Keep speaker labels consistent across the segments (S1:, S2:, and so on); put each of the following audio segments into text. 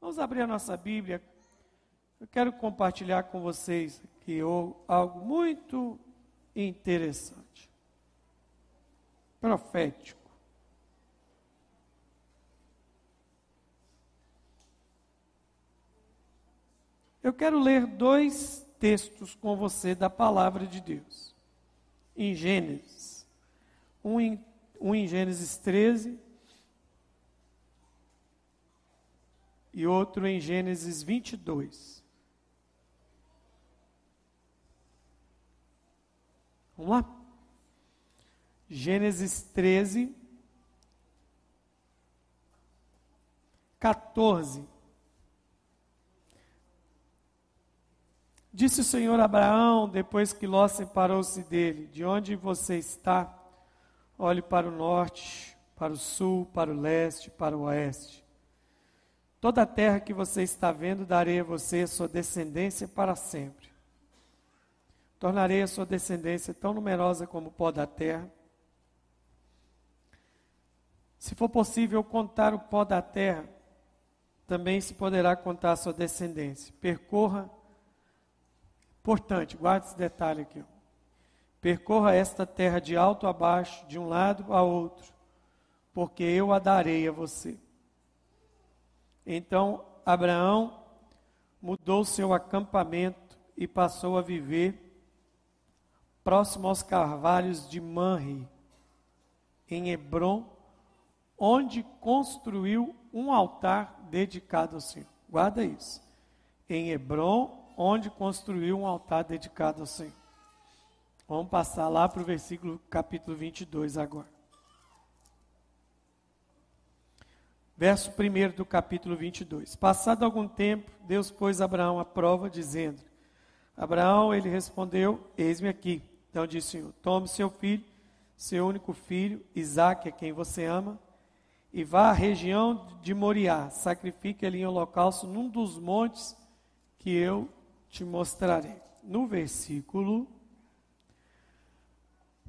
S1: Vamos abrir a nossa Bíblia. Eu quero compartilhar com vocês aqui algo muito interessante. Profético. Eu quero ler dois textos com você da palavra de Deus. Em Gênesis. Um em, um em Gênesis 13 e outro em Gênesis 22. Vamos lá? Gênesis 13, 14. Disse o Senhor a Abraão, depois que Ló separou-se dele: De onde você está? Olhe para o norte, para o sul, para o leste, para o oeste. Toda a terra que você está vendo, darei a você sua descendência para sempre. Tornarei a sua descendência tão numerosa como o pó da terra. Se for possível contar o pó da terra, também se poderá contar a sua descendência. Percorra, importante, guarde esse detalhe aqui. Percorra esta terra de alto a baixo, de um lado a outro, porque eu a darei a você. Então Abraão mudou seu acampamento e passou a viver próximo aos carvalhos de Manre, em Hebron, onde construiu um altar dedicado ao Senhor. Guarda isso. Em Hebron, onde construiu um altar dedicado ao Senhor. Vamos passar lá para o versículo capítulo 22 agora. Verso 1 do capítulo 22. Passado algum tempo, Deus pôs Abraão à prova, dizendo: Abraão, ele respondeu: Eis-me aqui. Então disse o Senhor: Tome seu filho, seu único filho, Isaque, a quem você ama, e vá à região de Moriá, sacrifique ele em holocausto num dos montes que eu te mostrarei. No versículo.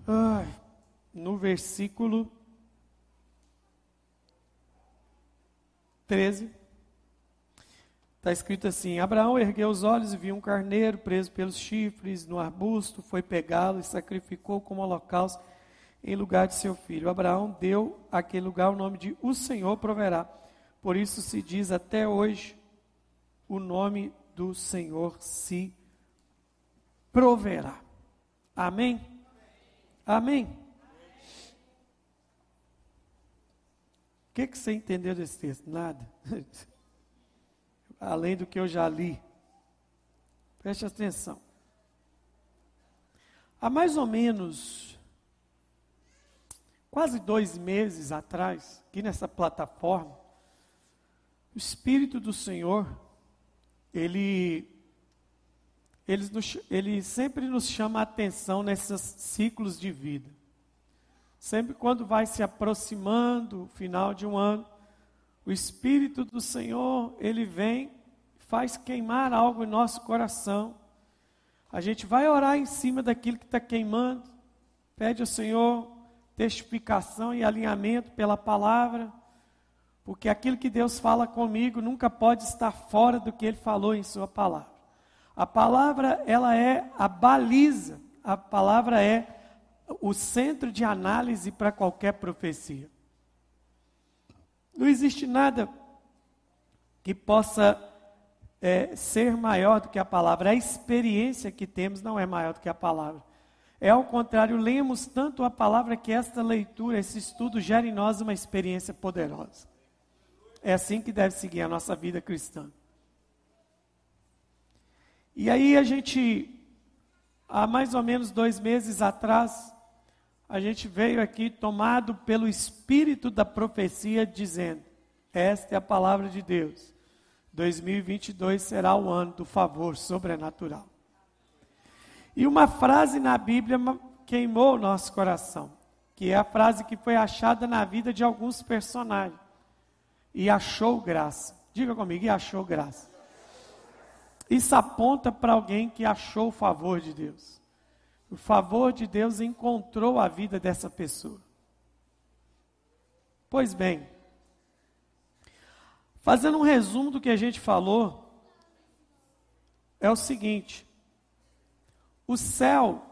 S1: Ai, no versículo 13. Está escrito assim: Abraão ergueu os olhos e viu um carneiro preso pelos chifres no arbusto, foi pegá-lo e sacrificou como holocausto em lugar de seu filho. Abraão deu àquele lugar o nome de O Senhor proverá. Por isso se diz até hoje: o nome do Senhor se proverá. Amém? Amém. O que, que você entendeu desse texto? Nada. Além do que eu já li. Preste atenção. Há mais ou menos quase dois meses atrás, aqui nessa plataforma, o Espírito do Senhor, ele, ele, nos, ele sempre nos chama a atenção nesses ciclos de vida. Sempre quando vai se aproximando o final de um ano, o Espírito do Senhor, ele vem, faz queimar algo em nosso coração. A gente vai orar em cima daquilo que está queimando, pede ao Senhor testificação e alinhamento pela palavra, porque aquilo que Deus fala comigo nunca pode estar fora do que Ele falou em Sua palavra. A palavra, ela é a baliza, a palavra é o centro de análise para qualquer profecia. Não existe nada que possa é, ser maior do que a palavra. A experiência que temos não é maior do que a palavra. É ao contrário, lemos tanto a palavra que esta leitura, esse estudo gera em nós uma experiência poderosa. É assim que deve seguir a nossa vida cristã. E aí a gente, há mais ou menos dois meses atrás, a gente veio aqui tomado pelo espírito da profecia, dizendo: Esta é a palavra de Deus. 2022 será o ano do favor sobrenatural. E uma frase na Bíblia queimou o nosso coração, que é a frase que foi achada na vida de alguns personagens. E achou graça. Diga comigo, e achou graça. Isso aponta para alguém que achou o favor de Deus. O favor de Deus encontrou a vida dessa pessoa. Pois bem, Fazendo um resumo do que a gente falou, é o seguinte: o céu,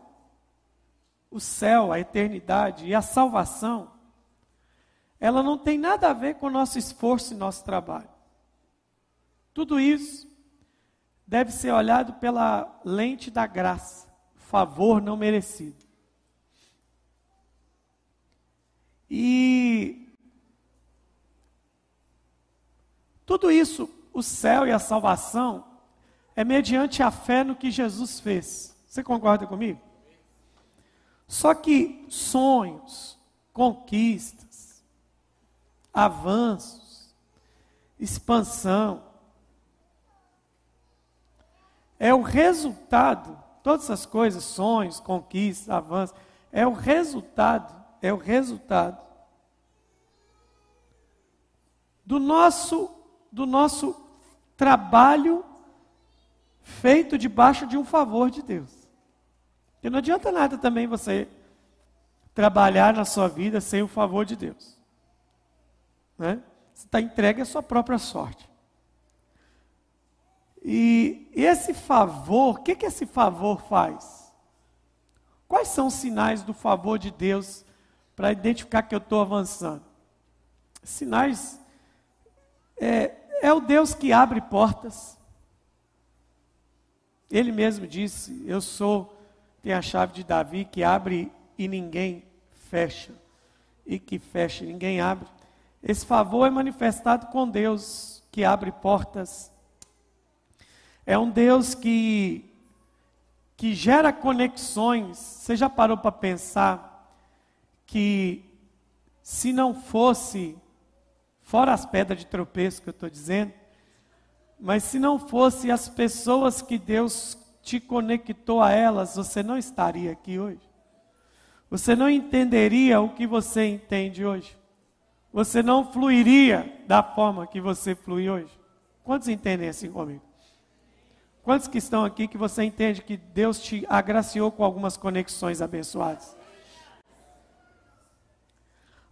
S1: o céu, a eternidade e a salvação, ela não tem nada a ver com o nosso esforço e nosso trabalho. Tudo isso deve ser olhado pela lente da graça, favor não merecido. E tudo isso, o céu e a salvação, é mediante a fé no que Jesus fez. Você concorda comigo? Só que sonhos, conquistas, avanços, expansão, é o resultado, todas essas coisas, sonhos, conquistas, avanços, é o resultado, é o resultado do nosso do nosso trabalho feito debaixo de um favor de Deus. E não adianta nada também você trabalhar na sua vida sem o favor de Deus. Né? Você está entregue à sua própria sorte. E esse favor, o que, que esse favor faz? Quais são os sinais do favor de Deus para identificar que eu estou avançando? Sinais é, é o Deus que abre portas. Ele mesmo disse: Eu sou, tem a chave de Davi que abre e ninguém fecha, e que fecha e ninguém abre. Esse favor é manifestado com Deus que abre portas é um Deus que, que gera conexões. Você já parou para pensar que se não fosse, fora as pedras de tropeço que eu estou dizendo, mas se não fosse as pessoas que Deus te conectou a elas, você não estaria aqui hoje. Você não entenderia o que você entende hoje. Você não fluiria da forma que você flui hoje. Quantos entendem assim comigo? Quantos que estão aqui que você entende que Deus te agraciou com algumas conexões abençoadas?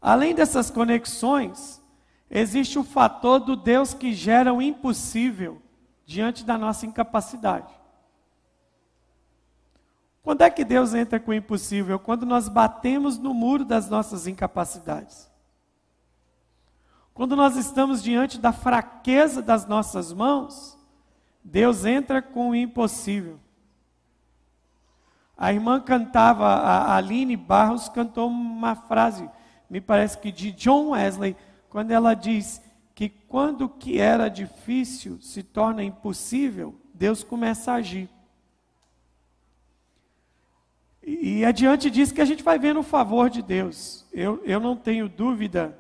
S1: Além dessas conexões, existe o fator do Deus que gera o impossível diante da nossa incapacidade. Quando é que Deus entra com o impossível? Quando nós batemos no muro das nossas incapacidades. Quando nós estamos diante da fraqueza das nossas mãos Deus entra com o impossível. A irmã cantava, a Aline Barros cantou uma frase, me parece que de John Wesley, quando ela diz que quando o que era difícil se torna impossível, Deus começa a agir. E, adiante disso que a gente vai vendo o favor de Deus. Eu, eu não tenho dúvida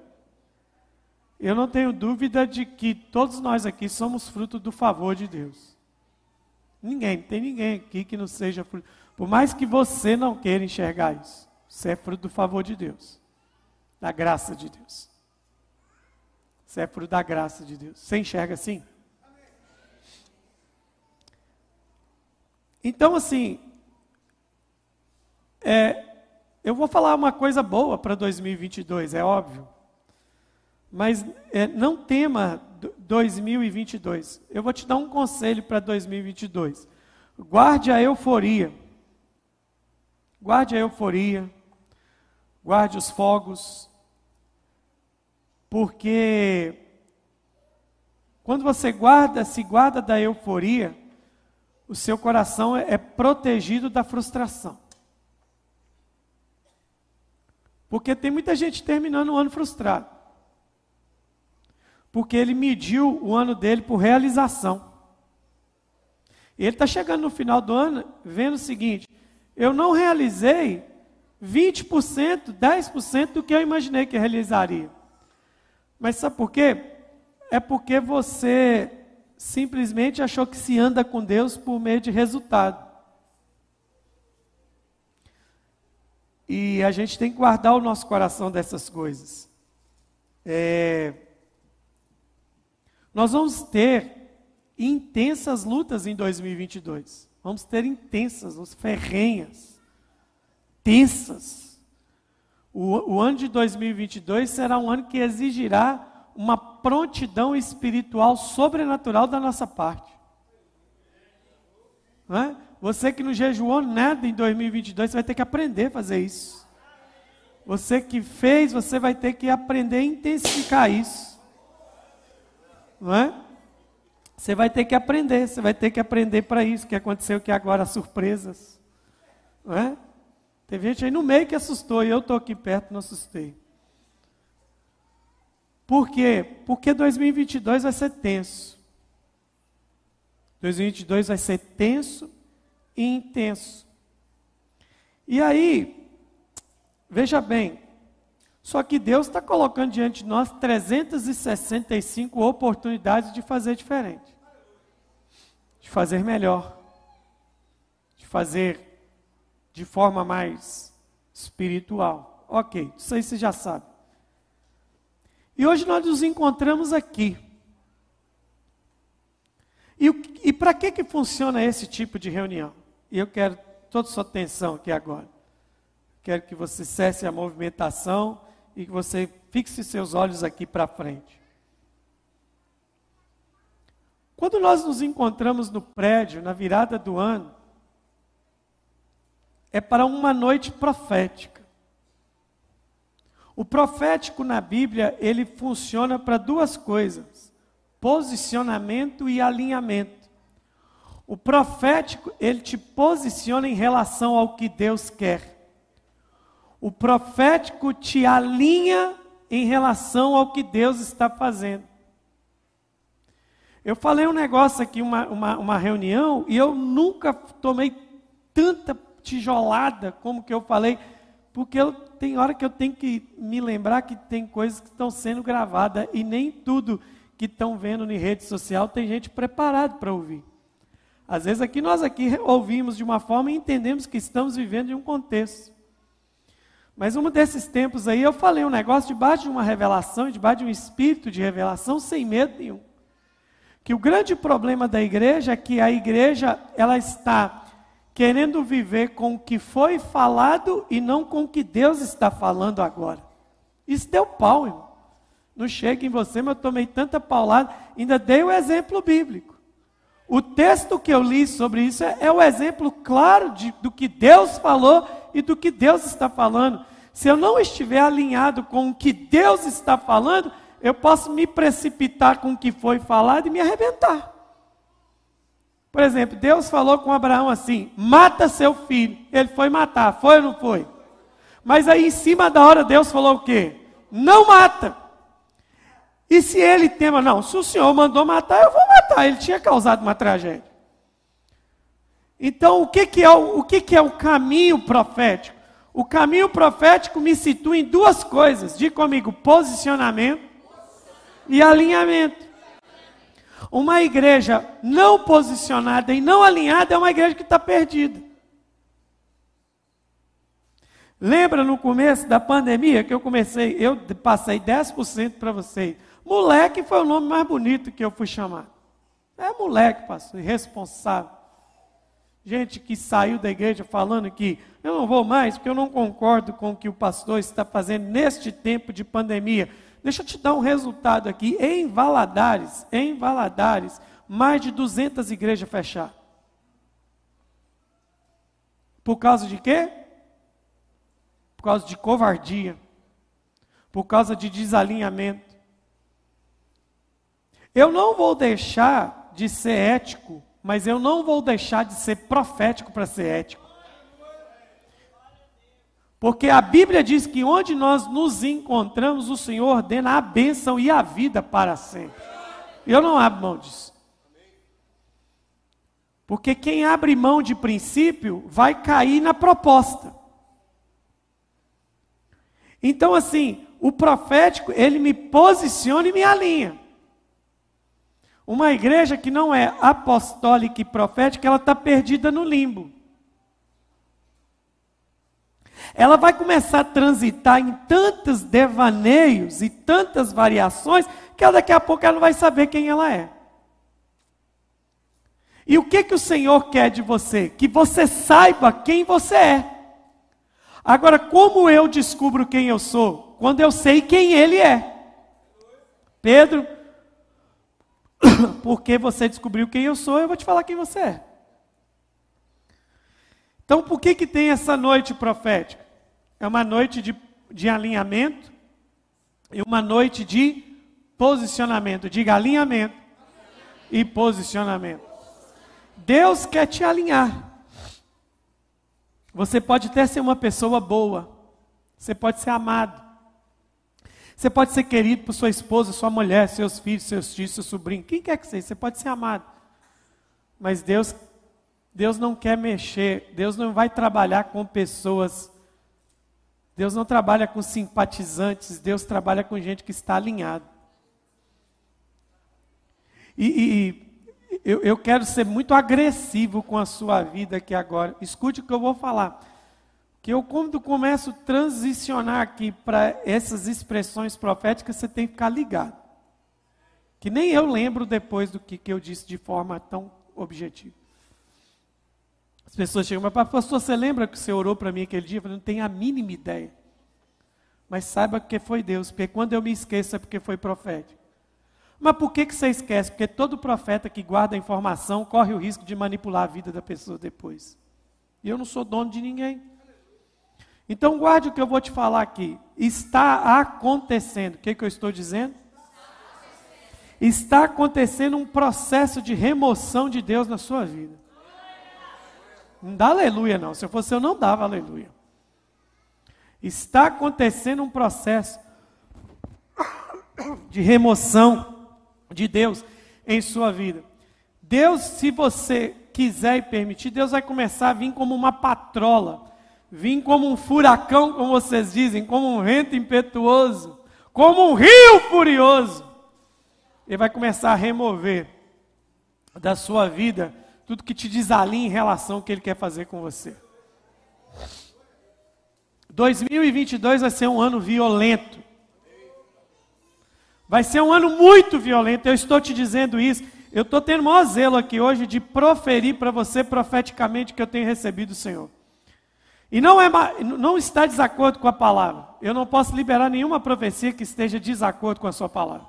S1: eu não tenho dúvida de que todos nós aqui somos fruto do favor de Deus. Ninguém, tem ninguém aqui que não seja fruto. Por mais que você não queira enxergar isso, você é fruto do favor de Deus, da graça de Deus. Você é fruto da graça de Deus. Você enxerga assim? Então, assim, é, eu vou falar uma coisa boa para 2022, é óbvio. Mas é, não tema 2022. Eu vou te dar um conselho para 2022. Guarde a euforia. Guarde a euforia. Guarde os fogos. Porque quando você guarda, se guarda da euforia, o seu coração é, é protegido da frustração. Porque tem muita gente terminando o ano frustrado porque ele mediu o ano dele por realização. Ele está chegando no final do ano vendo o seguinte: eu não realizei 20%, 10% do que eu imaginei que realizaria. Mas sabe por quê? É porque você simplesmente achou que se anda com Deus por meio de resultado. E a gente tem que guardar o nosso coração dessas coisas. É, nós vamos ter intensas lutas em 2022. Vamos ter intensas, ferrenhas, tensas. O, o ano de 2022 será um ano que exigirá uma prontidão espiritual sobrenatural da nossa parte. Não é? Você que não jejuou nada em 2022, você vai ter que aprender a fazer isso. Você que fez, você vai ter que aprender a intensificar isso. Não é? Você vai ter que aprender, você vai ter que aprender para isso que aconteceu que agora surpresas. Não é? Teve gente aí no meio que assustou e eu estou aqui perto não assustei. Por quê? Porque 2022 vai ser tenso. 2022 vai ser tenso e intenso. E aí, veja bem, só que Deus está colocando diante de nós 365 oportunidades de fazer diferente, de fazer melhor, de fazer de forma mais espiritual. Ok, isso aí você já sabe. E hoje nós nos encontramos aqui. E, e para que, que funciona esse tipo de reunião? E eu quero toda sua atenção aqui agora. Quero que você cesse a movimentação e que você fixe seus olhos aqui para frente. Quando nós nos encontramos no prédio, na virada do ano, é para uma noite profética. O profético na Bíblia, ele funciona para duas coisas: posicionamento e alinhamento. O profético, ele te posiciona em relação ao que Deus quer. O profético te alinha em relação ao que Deus está fazendo. Eu falei um negócio aqui, uma, uma, uma reunião, e eu nunca tomei tanta tijolada como que eu falei, porque eu tem hora que eu tenho que me lembrar que tem coisas que estão sendo gravadas e nem tudo que estão vendo em rede social tem gente preparada para ouvir. Às vezes aqui nós aqui ouvimos de uma forma e entendemos que estamos vivendo em um contexto. Mas um desses tempos aí eu falei um negócio debaixo de uma revelação, debaixo de um espírito de revelação, sem medo nenhum. Que o grande problema da igreja é que a igreja ela está querendo viver com o que foi falado e não com o que Deus está falando agora. Isso deu pau, irmão. Não chega em você, mas eu tomei tanta paulada. Ainda dei o exemplo bíblico. O texto que eu li sobre isso é, é o exemplo claro de, do que Deus falou e do que Deus está falando. Se eu não estiver alinhado com o que Deus está falando, eu posso me precipitar com o que foi falado e me arrebentar. Por exemplo, Deus falou com Abraão assim: mata seu filho. Ele foi matar, foi ou não foi? Mas aí em cima da hora Deus falou o quê? Não mata. E se ele tema, não, se o Senhor mandou matar, eu vou matar. Ele tinha causado uma tragédia. Então, o que, que, é, o, o que, que é o caminho profético? O caminho profético me situa em duas coisas. Diga comigo: posicionamento e alinhamento. Uma igreja não posicionada e não alinhada é uma igreja que está perdida. Lembra no começo da pandemia que eu comecei, eu passei 10% para vocês. Moleque foi o nome mais bonito que eu fui chamado. É moleque, pastor, irresponsável. Gente que saiu da igreja falando que eu não vou mais porque eu não concordo com o que o pastor está fazendo neste tempo de pandemia. Deixa eu te dar um resultado aqui. Em Valadares, em Valadares, mais de 200 igrejas fechadas. Por causa de quê? Por causa de covardia. Por causa de desalinhamento. Eu não vou deixar de ser ético, mas eu não vou deixar de ser profético para ser ético. Porque a Bíblia diz que onde nós nos encontramos, o Senhor ordena a bênção e a vida para sempre. Eu não abro mão disso. Porque quem abre mão de princípio vai cair na proposta. Então, assim, o profético, ele me posiciona e me alinha. Uma igreja que não é apostólica e profética, ela está perdida no limbo ela vai começar a transitar em tantos devaneios e tantas variações que daqui a pouco ela não vai saber quem ela é. E o que que o Senhor quer de você? Que você saiba quem você é. Agora, como eu descubro quem eu sou? Quando eu sei quem Ele é. Pedro, porque você descobriu quem eu sou, eu vou te falar quem você é. Então, por que, que tem essa noite profética? É uma noite de, de alinhamento e uma noite de posicionamento. Diga alinhamento e posicionamento. Deus quer te alinhar. Você pode até ser uma pessoa boa. Você pode ser amado. Você pode ser querido por sua esposa, sua mulher, seus filhos, seus tios, seu sobrinho, quem quer que seja, você pode ser amado. Mas Deus Deus não quer mexer, Deus não vai trabalhar com pessoas. Deus não trabalha com simpatizantes, Deus trabalha com gente que está alinhado. E, e eu, eu quero ser muito agressivo com a sua vida aqui agora. Escute o que eu vou falar. Que eu, quando começo a transicionar aqui para essas expressões proféticas, você tem que ficar ligado. Que nem eu lembro depois do que, que eu disse de forma tão objetiva. As pessoas chegam, mas pastor, você lembra que você orou para mim aquele dia? Eu falei, não tenho a mínima ideia. Mas saiba que foi Deus, porque quando eu me esqueço é porque foi profético. Mas por que, que você esquece? Porque todo profeta que guarda a informação corre o risco de manipular a vida da pessoa depois. E eu não sou dono de ninguém. Então guarde o que eu vou te falar aqui. Está acontecendo. O que, que eu estou dizendo? Está acontecendo um processo de remoção de Deus na sua vida. Não dá aleluia, não. Se eu fosse eu, não dava aleluia. Está acontecendo um processo de remoção de Deus em sua vida. Deus, se você quiser e permitir, Deus vai começar a vir como uma patrola, vir como um furacão, como vocês dizem, como um vento impetuoso, como um rio furioso. Ele vai começar a remover da sua vida tudo que te desalinha em relação ao que Ele quer fazer com você. 2022 vai ser um ano violento. Vai ser um ano muito violento, eu estou te dizendo isso. Eu estou tendo maior zelo aqui hoje de proferir para você profeticamente que eu tenho recebido do Senhor. E não, é, não está desacordo com a palavra. Eu não posso liberar nenhuma profecia que esteja desacordo com a sua palavra.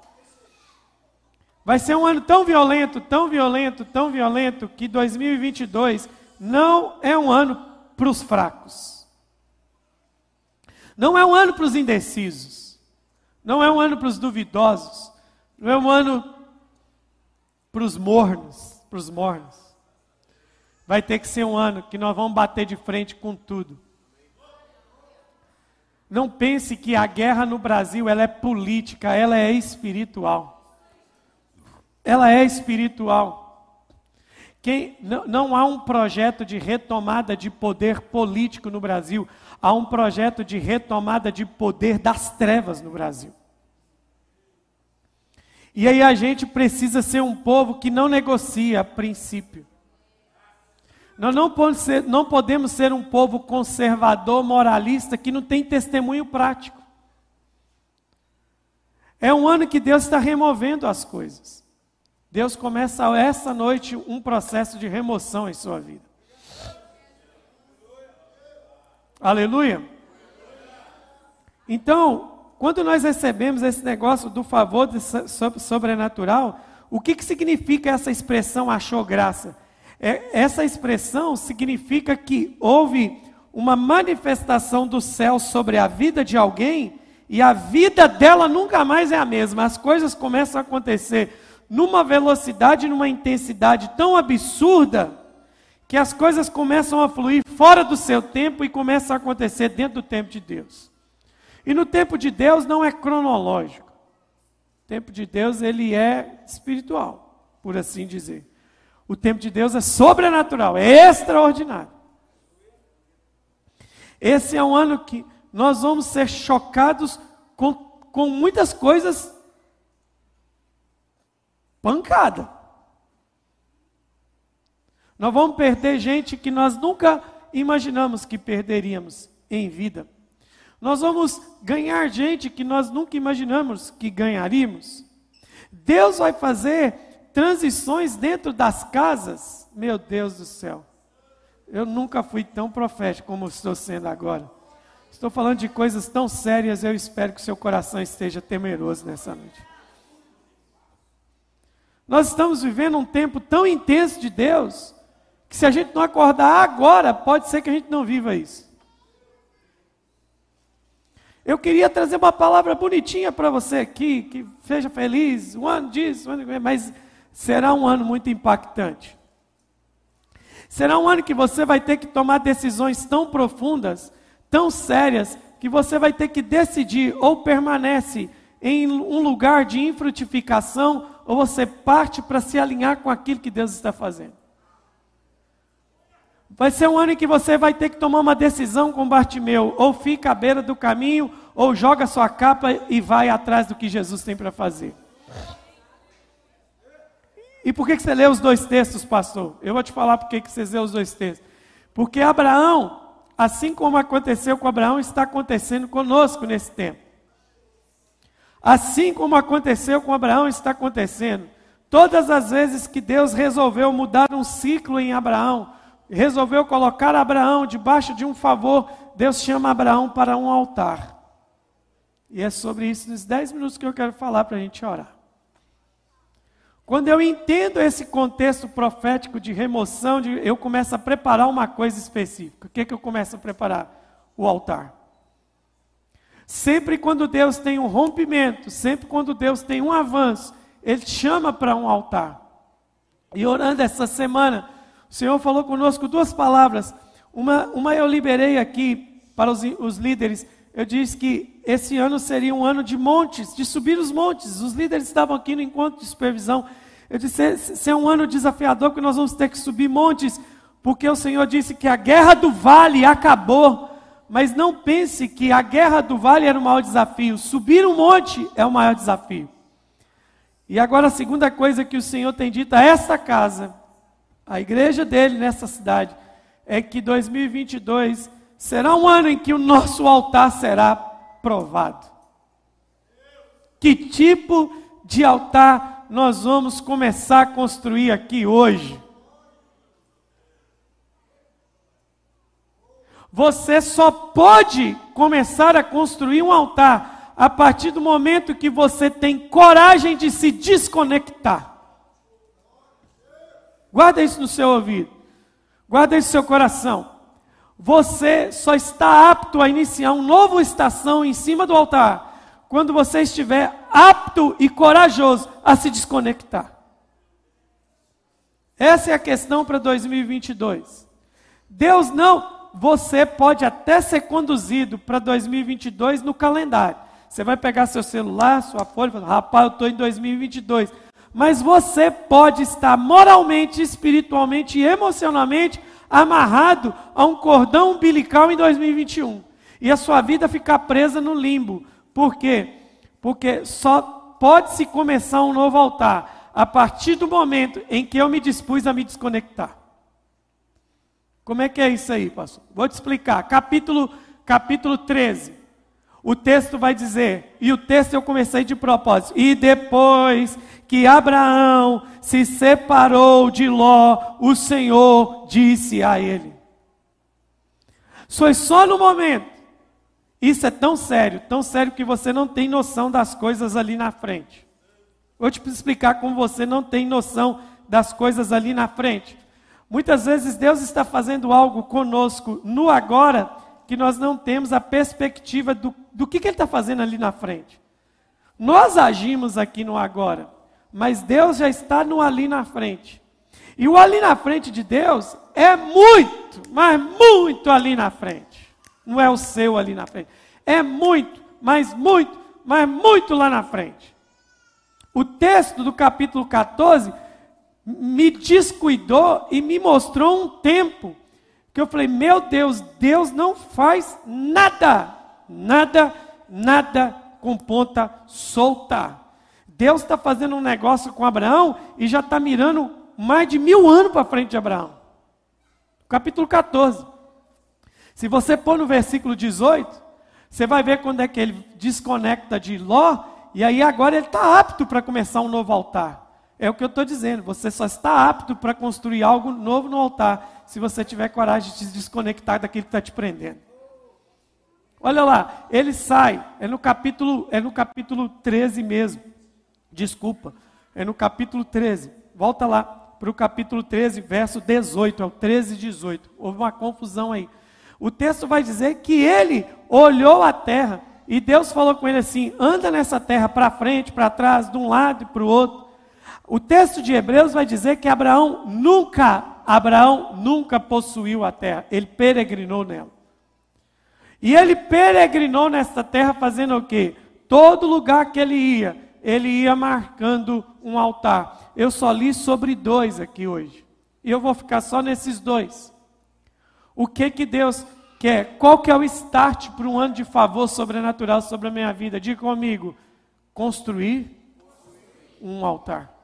S1: Vai ser um ano tão violento, tão violento, tão violento, que 2022 não é um ano para os fracos. Não é um ano para os indecisos. Não é um ano para os duvidosos. Não é um ano para os mornos, para os mornos. Vai ter que ser um ano que nós vamos bater de frente com tudo. Não pense que a guerra no Brasil ela é política, ela é espiritual ela é espiritual. Quem, não, não há um projeto de retomada de poder político no Brasil, há um projeto de retomada de poder das trevas no Brasil. E aí a gente precisa ser um povo que não negocia a princípio. Nós não podemos, ser, não podemos ser um povo conservador, moralista, que não tem testemunho prático. É um ano que Deus está removendo as coisas. Deus começa essa noite um processo de remoção em sua vida. Aleluia. Então, quando nós recebemos esse negócio do favor sobrenatural, o que, que significa essa expressão achou graça? É, essa expressão significa que houve uma manifestação do céu sobre a vida de alguém e a vida dela nunca mais é a mesma. As coisas começam a acontecer numa velocidade, numa intensidade tão absurda, que as coisas começam a fluir fora do seu tempo e começam a acontecer dentro do tempo de Deus. E no tempo de Deus não é cronológico. O tempo de Deus ele é espiritual, por assim dizer. O tempo de Deus é sobrenatural, é extraordinário. Esse é um ano que nós vamos ser chocados com, com muitas coisas pancada. Nós vamos perder gente que nós nunca imaginamos que perderíamos em vida. Nós vamos ganhar gente que nós nunca imaginamos que ganharíamos. Deus vai fazer transições dentro das casas. Meu Deus do céu. Eu nunca fui tão profético como estou sendo agora. Estou falando de coisas tão sérias, eu espero que seu coração esteja temeroso nessa noite. Nós estamos vivendo um tempo tão intenso de Deus, que se a gente não acordar agora, pode ser que a gente não viva isso. Eu queria trazer uma palavra bonitinha para você aqui, que seja feliz, um ano disso, um ano, mas será um ano muito impactante. Será um ano que você vai ter que tomar decisões tão profundas, tão sérias, que você vai ter que decidir ou permanece em um lugar de infrutificação ou você parte para se alinhar com aquilo que Deus está fazendo. Vai ser um ano em que você vai ter que tomar uma decisão com Bartimeu, ou fica à beira do caminho, ou joga sua capa e vai atrás do que Jesus tem para fazer. E por que você lê os dois textos, pastor? Eu vou te falar por que você lê os dois textos. Porque Abraão, assim como aconteceu com Abraão, está acontecendo conosco nesse tempo. Assim como aconteceu com Abraão, está acontecendo. Todas as vezes que Deus resolveu mudar um ciclo em Abraão, resolveu colocar Abraão debaixo de um favor, Deus chama Abraão para um altar. E é sobre isso nos 10 minutos que eu quero falar para a gente orar. Quando eu entendo esse contexto profético de remoção, de, eu começo a preparar uma coisa específica. O que, que eu começo a preparar? O altar. Sempre quando Deus tem um rompimento, sempre quando Deus tem um avanço, Ele chama para um altar. E orando essa semana, o Senhor falou conosco duas palavras. Uma, uma eu liberei aqui para os, os líderes. Eu disse que esse ano seria um ano de montes, de subir os montes. Os líderes estavam aqui no encontro de supervisão. Eu disse: esse é um ano desafiador que nós vamos ter que subir montes, porque o Senhor disse que a guerra do vale acabou. Mas não pense que a guerra do vale era o maior desafio. Subir um monte é o maior desafio. E agora a segunda coisa que o Senhor tem dito a esta casa, a igreja dele nessa cidade, é que 2022 será um ano em que o nosso altar será provado. Que tipo de altar nós vamos começar a construir aqui hoje? Você só pode começar a construir um altar a partir do momento que você tem coragem de se desconectar. Guarda isso no seu ouvido. Guarda isso no seu coração. Você só está apto a iniciar uma nova estação em cima do altar quando você estiver apto e corajoso a se desconectar. Essa é a questão para 2022. Deus não você pode até ser conduzido para 2022 no calendário. Você vai pegar seu celular, sua folha e falar, rapaz, eu estou em 2022. Mas você pode estar moralmente, espiritualmente e emocionalmente amarrado a um cordão umbilical em 2021. E a sua vida ficar presa no limbo. Por quê? Porque só pode se começar um novo altar a partir do momento em que eu me dispus a me desconectar. Como é que é isso aí, pastor? Vou te explicar. Capítulo, capítulo 13. O texto vai dizer, e o texto eu comecei de propósito. E depois que Abraão se separou de Ló, o Senhor disse a ele. Foi só no momento. Isso é tão sério, tão sério que você não tem noção das coisas ali na frente. Vou te explicar como você não tem noção das coisas ali na frente. Muitas vezes Deus está fazendo algo conosco no agora que nós não temos a perspectiva do, do que, que Ele está fazendo ali na frente. Nós agimos aqui no agora, mas Deus já está no ali na frente. E o ali na frente de Deus é muito, mas muito ali na frente. Não é o seu ali na frente. É muito, mas muito, mas muito lá na frente. O texto do capítulo 14 me descuidou e me mostrou um tempo que eu falei: meu Deus, Deus não faz nada, nada, nada com ponta solta. Deus está fazendo um negócio com Abraão e já está mirando mais de mil anos para frente de Abraão. Capítulo 14. Se você pôr no versículo 18, você vai ver quando é que ele desconecta de Ló, e aí agora ele está apto para começar um novo altar. É o que eu estou dizendo. Você só está apto para construir algo novo no altar se você tiver coragem de se desconectar daquilo que está te prendendo. Olha lá, ele sai, é no capítulo, é no capítulo 13 mesmo. Desculpa. é no capítulo 13. Volta lá para o capítulo 13, verso 18, é o 13 e 18. Houve uma confusão aí. O texto vai dizer que ele olhou a terra e Deus falou com ele assim: anda nessa terra para frente, para trás, de um lado e para o outro. O texto de Hebreus vai dizer que Abraão nunca, Abraão nunca possuiu a terra, ele peregrinou nela. E ele peregrinou nessa terra fazendo o quê? Todo lugar que ele ia, ele ia marcando um altar. Eu só li sobre dois aqui hoje. E eu vou ficar só nesses dois. O que que Deus quer? Qual que é o start para um ano de favor sobrenatural sobre a minha vida? Diga comigo. Construir um altar.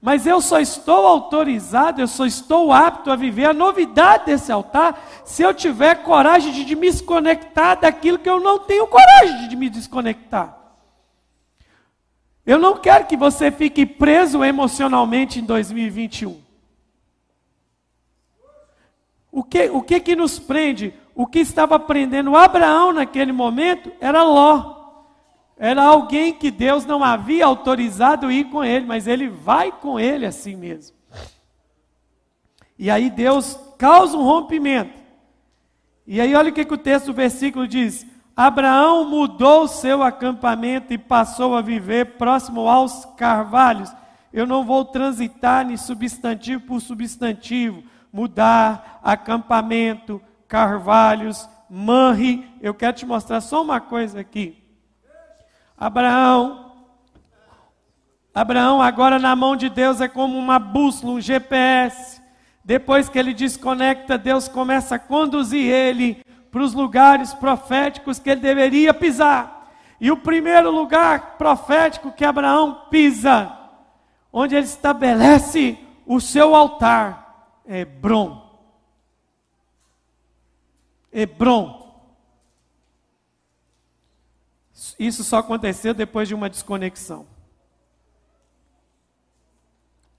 S1: Mas eu só estou autorizado, eu só estou apto a viver a novidade desse altar se eu tiver coragem de me desconectar daquilo que eu não tenho coragem de me desconectar. Eu não quero que você fique preso emocionalmente em 2021. O que, o que que nos prende? O que estava prendendo Abraão naquele momento era Ló. Era alguém que Deus não havia autorizado ir com ele, mas ele vai com ele assim mesmo. E aí Deus causa um rompimento. E aí olha o que, que o texto do versículo diz: Abraão mudou seu acampamento e passou a viver próximo aos carvalhos. Eu não vou transitar em substantivo por substantivo, mudar, acampamento, carvalhos, manre. Eu quero te mostrar só uma coisa aqui. Abraão, Abraão agora na mão de Deus é como uma bússola, um GPS. Depois que ele desconecta, Deus começa a conduzir ele para os lugares proféticos que ele deveria pisar. E o primeiro lugar profético que Abraão pisa, onde ele estabelece o seu altar, é Hebron. Hebron. Isso só aconteceu depois de uma desconexão.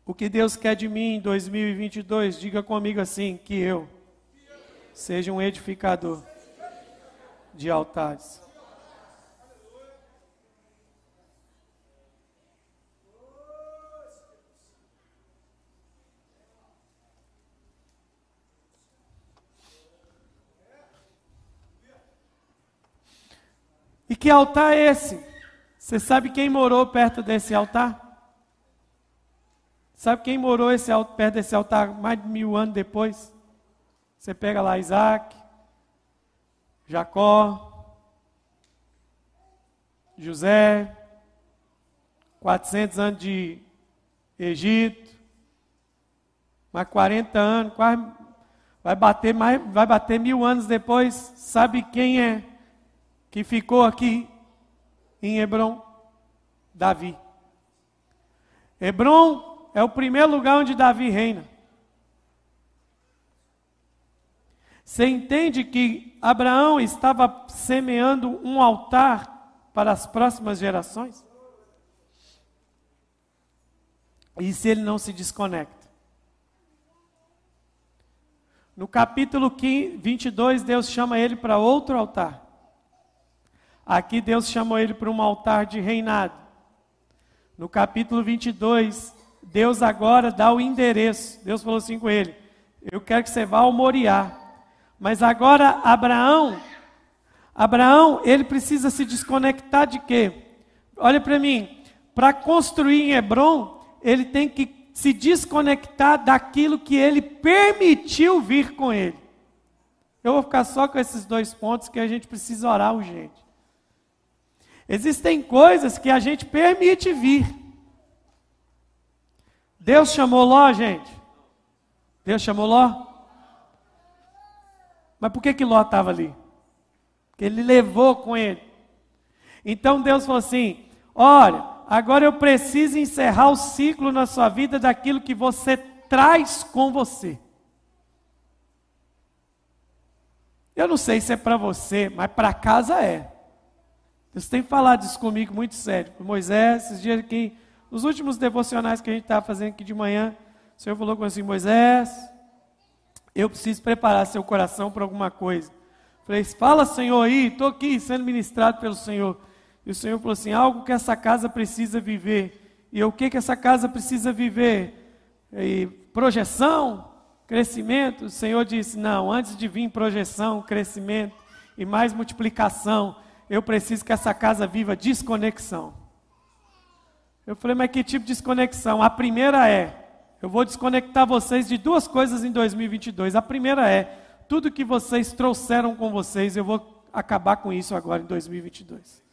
S1: O que Deus quer de mim em 2022, diga comigo assim: que eu seja um edificador de altares. E que altar é esse? Você sabe quem morou perto desse altar? Sabe quem morou esse, perto desse altar mais de mil anos depois? Você pega lá Isaac, Jacó, José, 400 anos de Egito, mais 40 anos, quase vai bater mais, vai bater mil anos depois. Sabe quem é que ficou aqui em Hebron? Davi. Hebron é o primeiro lugar onde Davi reina. Você entende que Abraão estava semeando um altar para as próximas gerações? E se ele não se desconecta? No capítulo 22, Deus chama ele para outro altar. Aqui Deus chamou ele para um altar de reinado. No capítulo 22, Deus agora dá o endereço. Deus falou assim com ele: Eu quero que você vá ao Moriá. Mas agora Abraão, Abraão, ele precisa se desconectar de quê? Olha para mim, para construir em Hebron, ele tem que se desconectar daquilo que ele permitiu vir com ele. Eu vou ficar só com esses dois pontos que a gente precisa orar urgente. Existem coisas que a gente permite vir. Deus chamou Ló, gente? Deus chamou Ló? Mas por que, que Ló estava ali? Porque ele levou com ele. Então Deus falou assim: olha, agora eu preciso encerrar o ciclo na sua vida daquilo que você traz com você. Eu não sei se é para você, mas para casa é. Deus tem falado isso comigo muito sério. Moisés, esses dias aqui, nos últimos devocionais que a gente estava fazendo aqui de manhã, o Senhor falou com assim: Moisés, eu preciso preparar seu coração para alguma coisa. Falei, fala Senhor aí, estou aqui sendo ministrado pelo Senhor. E o Senhor falou assim: algo que essa casa precisa viver. E o que, que essa casa precisa viver? E, projeção, crescimento. O Senhor disse: não, antes de vir projeção, crescimento e mais multiplicação, eu preciso que essa casa viva desconexão. Eu falei, mas que tipo de desconexão? A primeira é: eu vou desconectar vocês de duas coisas em 2022. A primeira é: tudo que vocês trouxeram com vocês, eu vou acabar com isso agora em 2022.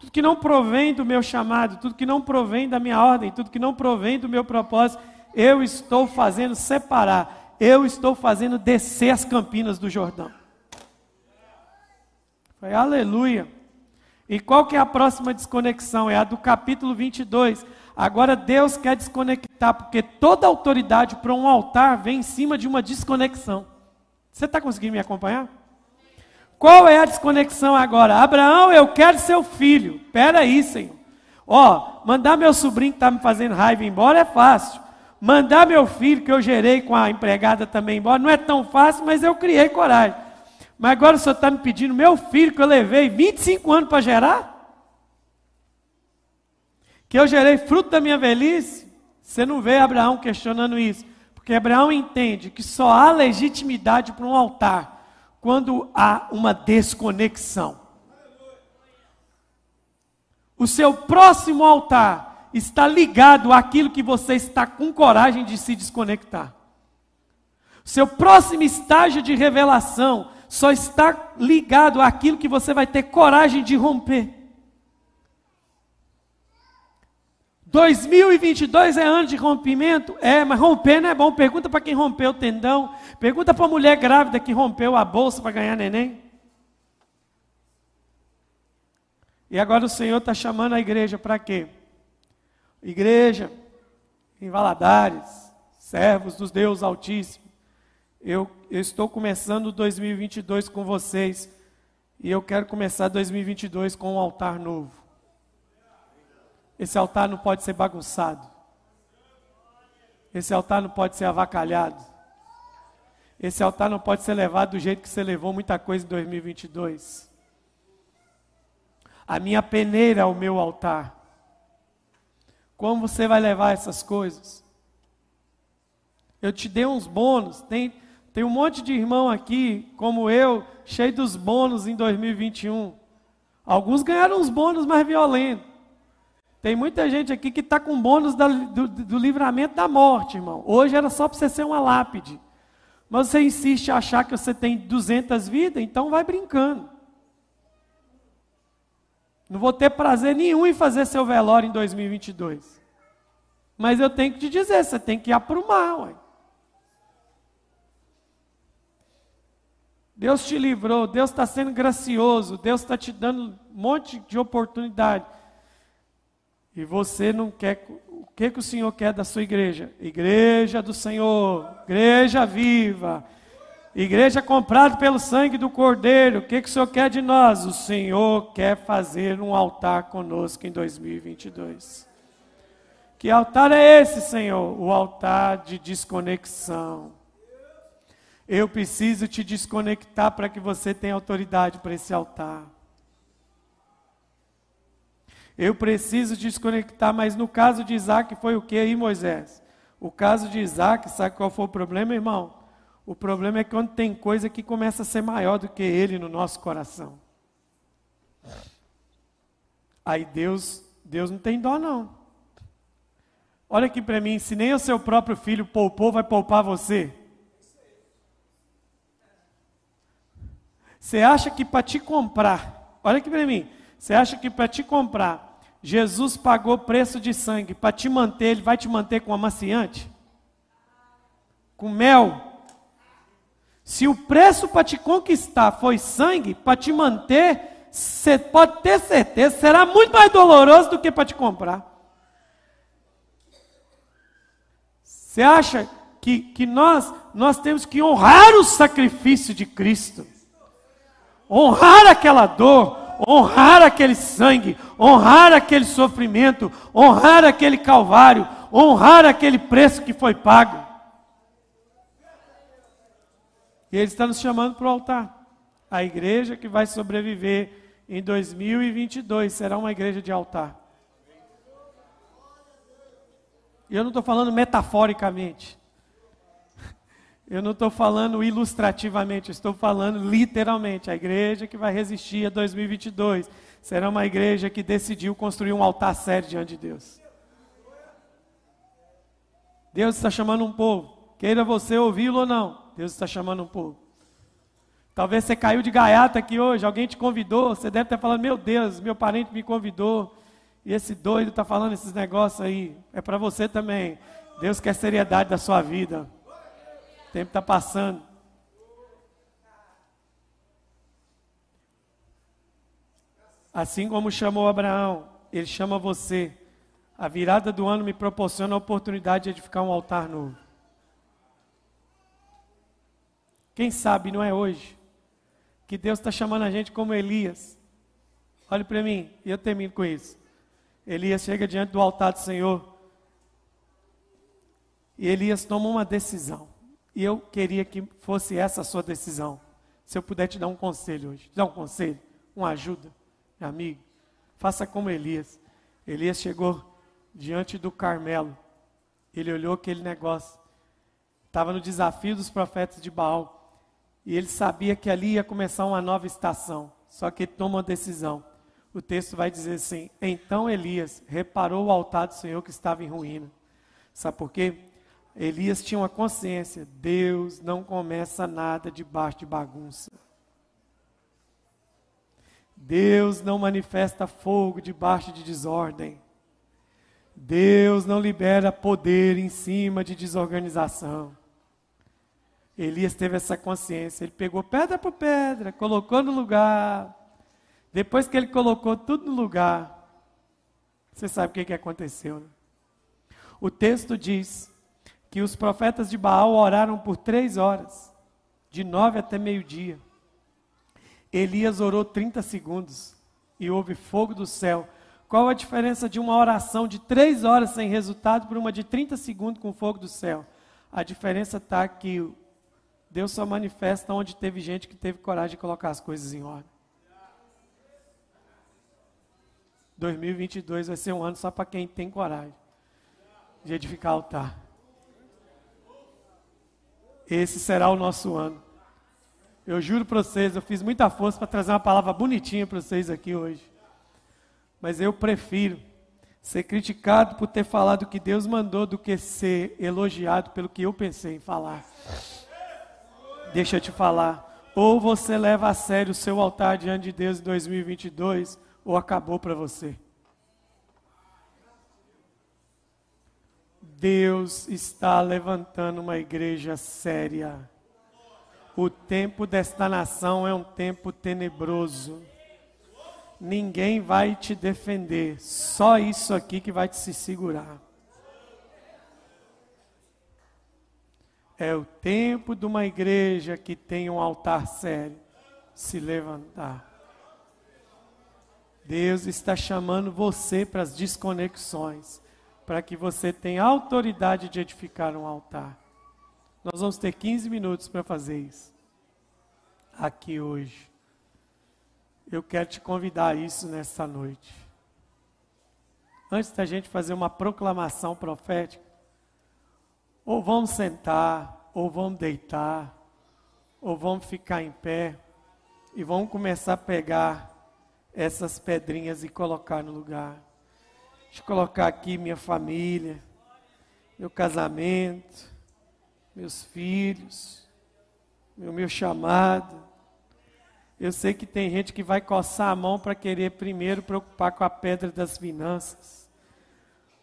S1: Tudo que não provém do meu chamado, tudo que não provém da minha ordem, tudo que não provém do meu propósito, eu estou fazendo separar, eu estou fazendo descer as campinas do Jordão. Foi aleluia. E qual que é a próxima desconexão? É a do capítulo 22. Agora Deus quer desconectar, porque toda autoridade para um altar vem em cima de uma desconexão. Você está conseguindo me acompanhar? Qual é a desconexão agora? Abraão, eu quero seu filho. Espera aí, Senhor. Ó, mandar meu sobrinho que está me fazendo raiva embora é fácil. Mandar meu filho, que eu gerei com a empregada também embora, não é tão fácil, mas eu criei coragem. Mas agora o senhor está me pedindo meu filho, que eu levei 25 anos para gerar? que eu gerei fruto da minha velhice, você não vê Abraão questionando isso. Porque Abraão entende que só há legitimidade para um altar quando há uma desconexão. O seu próximo altar está ligado àquilo que você está com coragem de se desconectar. O seu próximo estágio de revelação só está ligado àquilo que você vai ter coragem de romper. 2022 é ano de rompimento? É, mas romper não é bom. Pergunta para quem rompeu o tendão. Pergunta para a mulher grávida que rompeu a bolsa para ganhar neném. E agora o Senhor está chamando a igreja para quê? Igreja, em Valadares, servos dos Deus Altíssimo. Eu, eu estou começando 2022 com vocês. E eu quero começar 2022 com um altar novo. Esse altar não pode ser bagunçado. Esse altar não pode ser avacalhado. Esse altar não pode ser levado do jeito que você levou muita coisa em 2022. A minha peneira é o meu altar. Como você vai levar essas coisas? Eu te dei uns bônus. Tem, tem um monte de irmão aqui, como eu, cheio dos bônus em 2021. Alguns ganharam uns bônus mais violentos. Tem muita gente aqui que está com bônus da, do, do, livramento da morte, irmão. Hoje era só para você ser uma lápide. Mas você insiste achar que você tem 200 vidas, então vai brincando. Não vou ter prazer nenhum em fazer seu velório em 2022. Mas eu tenho que te dizer, você tem que aprumar, ué. Deus te livrou, Deus está sendo gracioso, Deus está te dando um monte de oportunidade. E você não quer. O que, que o Senhor quer da sua igreja? Igreja do Senhor, igreja viva, igreja comprada pelo sangue do Cordeiro. O que, que o Senhor quer de nós? O Senhor quer fazer um altar conosco em 2022. Que altar é esse, Senhor? O altar de desconexão. Eu preciso te desconectar para que você tenha autoridade para esse altar. Eu preciso desconectar, mas no caso de Isaac foi o que aí, Moisés? O caso de Isaac, sabe qual foi o problema, irmão? O problema é quando tem coisa que começa a ser maior do que ele no nosso coração. Aí Deus, Deus não tem dó não. Olha aqui para mim, se nem o seu próprio filho poupou, vai poupar você. Você acha que para te comprar, olha aqui para mim, você acha que para te comprar Jesus pagou preço de sangue para te manter, ele vai te manter com amaciante? Com mel? Se o preço para te conquistar foi sangue, para te manter, você pode ter certeza, será muito mais doloroso do que para te comprar. Você acha que, que nós, nós temos que honrar o sacrifício de Cristo? Honrar aquela dor, honrar aquele sangue, honrar aquele sofrimento, honrar aquele calvário, honrar aquele preço que foi pago. E Ele está nos chamando para o altar. A igreja que vai sobreviver em 2022 será uma igreja de altar. E eu não estou falando metaforicamente. Eu não estou falando ilustrativamente, estou falando literalmente. A igreja que vai resistir a 2022 será uma igreja que decidiu construir um altar sério diante de Deus. Deus está chamando um povo, queira você ouvi-lo ou não, Deus está chamando um povo. Talvez você caiu de gaiata aqui hoje, alguém te convidou, você deve estar falando: Meu Deus, meu parente me convidou, e esse doido está falando esses negócios aí. É para você também. Deus quer seriedade da sua vida. Tempo está passando. Assim como chamou Abraão, ele chama você. A virada do ano me proporciona a oportunidade de edificar um altar novo. Quem sabe não é hoje que Deus está chamando a gente como Elias. Olhe para mim, e eu termino com isso. Elias chega diante do altar do Senhor. E Elias toma uma decisão. E eu queria que fosse essa a sua decisão. Se eu puder te dar um conselho hoje, te dar um conselho, uma ajuda, meu amigo, faça como Elias. Elias chegou diante do Carmelo. Ele olhou aquele negócio. Estava no desafio dos profetas de Baal. E ele sabia que ali ia começar uma nova estação. Só que ele toma uma decisão. O texto vai dizer assim: Então Elias reparou o altar do Senhor que estava em ruína. Sabe por quê? Elias tinha uma consciência: Deus não começa nada debaixo de bagunça. Deus não manifesta fogo debaixo de desordem. Deus não libera poder em cima de desorganização. Elias teve essa consciência. Ele pegou pedra por pedra, colocou no lugar. Depois que ele colocou tudo no lugar, você sabe o que, que aconteceu. Né? O texto diz que os profetas de Baal oraram por três horas, de nove até meio-dia. Elias orou 30 segundos e houve fogo do céu. Qual a diferença de uma oração de três horas sem resultado para uma de 30 segundos com fogo do céu? A diferença está que Deus só manifesta onde teve gente que teve coragem de colocar as coisas em ordem. 2022 vai ser um ano só para quem tem coragem de edificar altar. Esse será o nosso ano. Eu juro para vocês, eu fiz muita força para trazer uma palavra bonitinha para vocês aqui hoje. Mas eu prefiro ser criticado por ter falado o que Deus mandou do que ser elogiado pelo que eu pensei em falar. Deixa eu te falar. Ou você leva a sério o seu altar diante de Deus em 2022, ou acabou para você. Deus está levantando uma igreja séria. O tempo desta nação é um tempo tenebroso. Ninguém vai te defender, só isso aqui que vai te se segurar. É o tempo de uma igreja que tem um altar sério se levantar. Deus está chamando você para as desconexões para que você tenha autoridade de edificar um altar. Nós vamos ter 15 minutos para fazer isso. Aqui hoje. Eu quero te convidar a isso nessa noite. Antes da gente fazer uma proclamação profética, ou vamos sentar, ou vamos deitar, ou vamos ficar em pé e vamos começar a pegar essas pedrinhas e colocar no lugar. Deixa eu colocar aqui minha família, meu casamento, meus filhos, meu, meu chamado. Eu sei que tem gente que vai coçar a mão para querer primeiro preocupar com a pedra das finanças.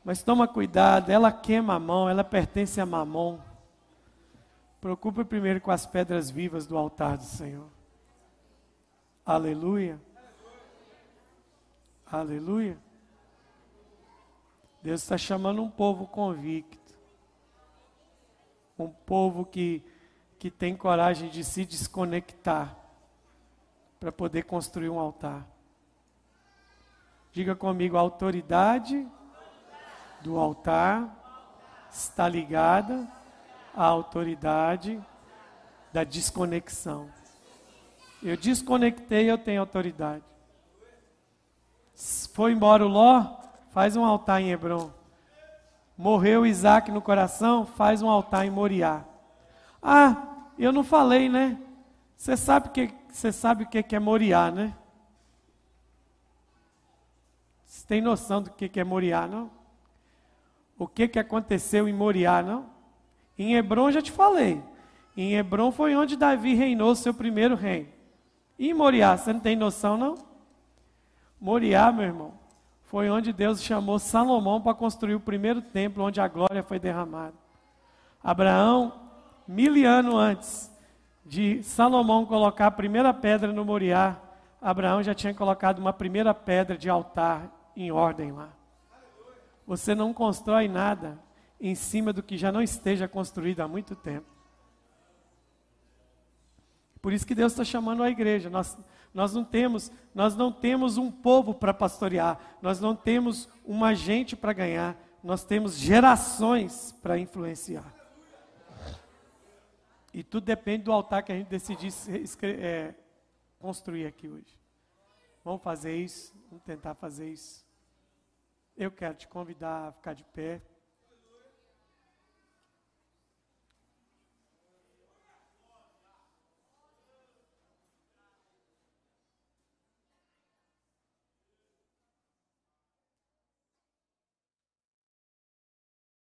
S1: Mas toma cuidado, ela queima a mão, ela pertence a mamão. Preocupe primeiro com as pedras vivas do altar do Senhor. Aleluia. Aleluia. Deus está chamando um povo convicto. Um povo que, que tem coragem de se desconectar para poder construir um altar. Diga comigo, a autoridade do altar está ligada à autoridade da desconexão. Eu desconectei, eu tenho autoridade. Foi embora o Ló, faz um altar em Hebron. Morreu Isaac no coração, faz um altar em Moriá. Ah, eu não falei, né? Você sabe que você sabe o que é Moriá, né? Você tem noção do que é Moriá, não? O que, que aconteceu em Moriá, não? Em Hebron já te falei. Em Hebron foi onde Davi reinou seu primeiro reino. E em Moriá, você não tem noção, não? Moriá, meu irmão, foi onde Deus chamou Salomão para construir o primeiro templo onde a glória foi derramada. Abraão, mil anos antes de Salomão colocar a primeira pedra no Moriá, Abraão já tinha colocado uma primeira pedra de altar em ordem lá. Você não constrói nada em cima do que já não esteja construído há muito tempo. Por isso que Deus está chamando a igreja. Nós não temos, nós não temos um povo para pastorear, nós não temos uma gente para ganhar, nós temos gerações para influenciar. E tudo depende do altar que a gente decidir é, construir aqui hoje. Vamos fazer isso, vamos tentar fazer isso. Eu quero te convidar a ficar de pé.